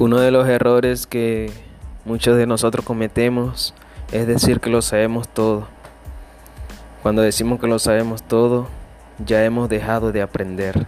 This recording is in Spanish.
Uno de los errores que muchos de nosotros cometemos es decir que lo sabemos todo. Cuando decimos que lo sabemos todo, ya hemos dejado de aprender.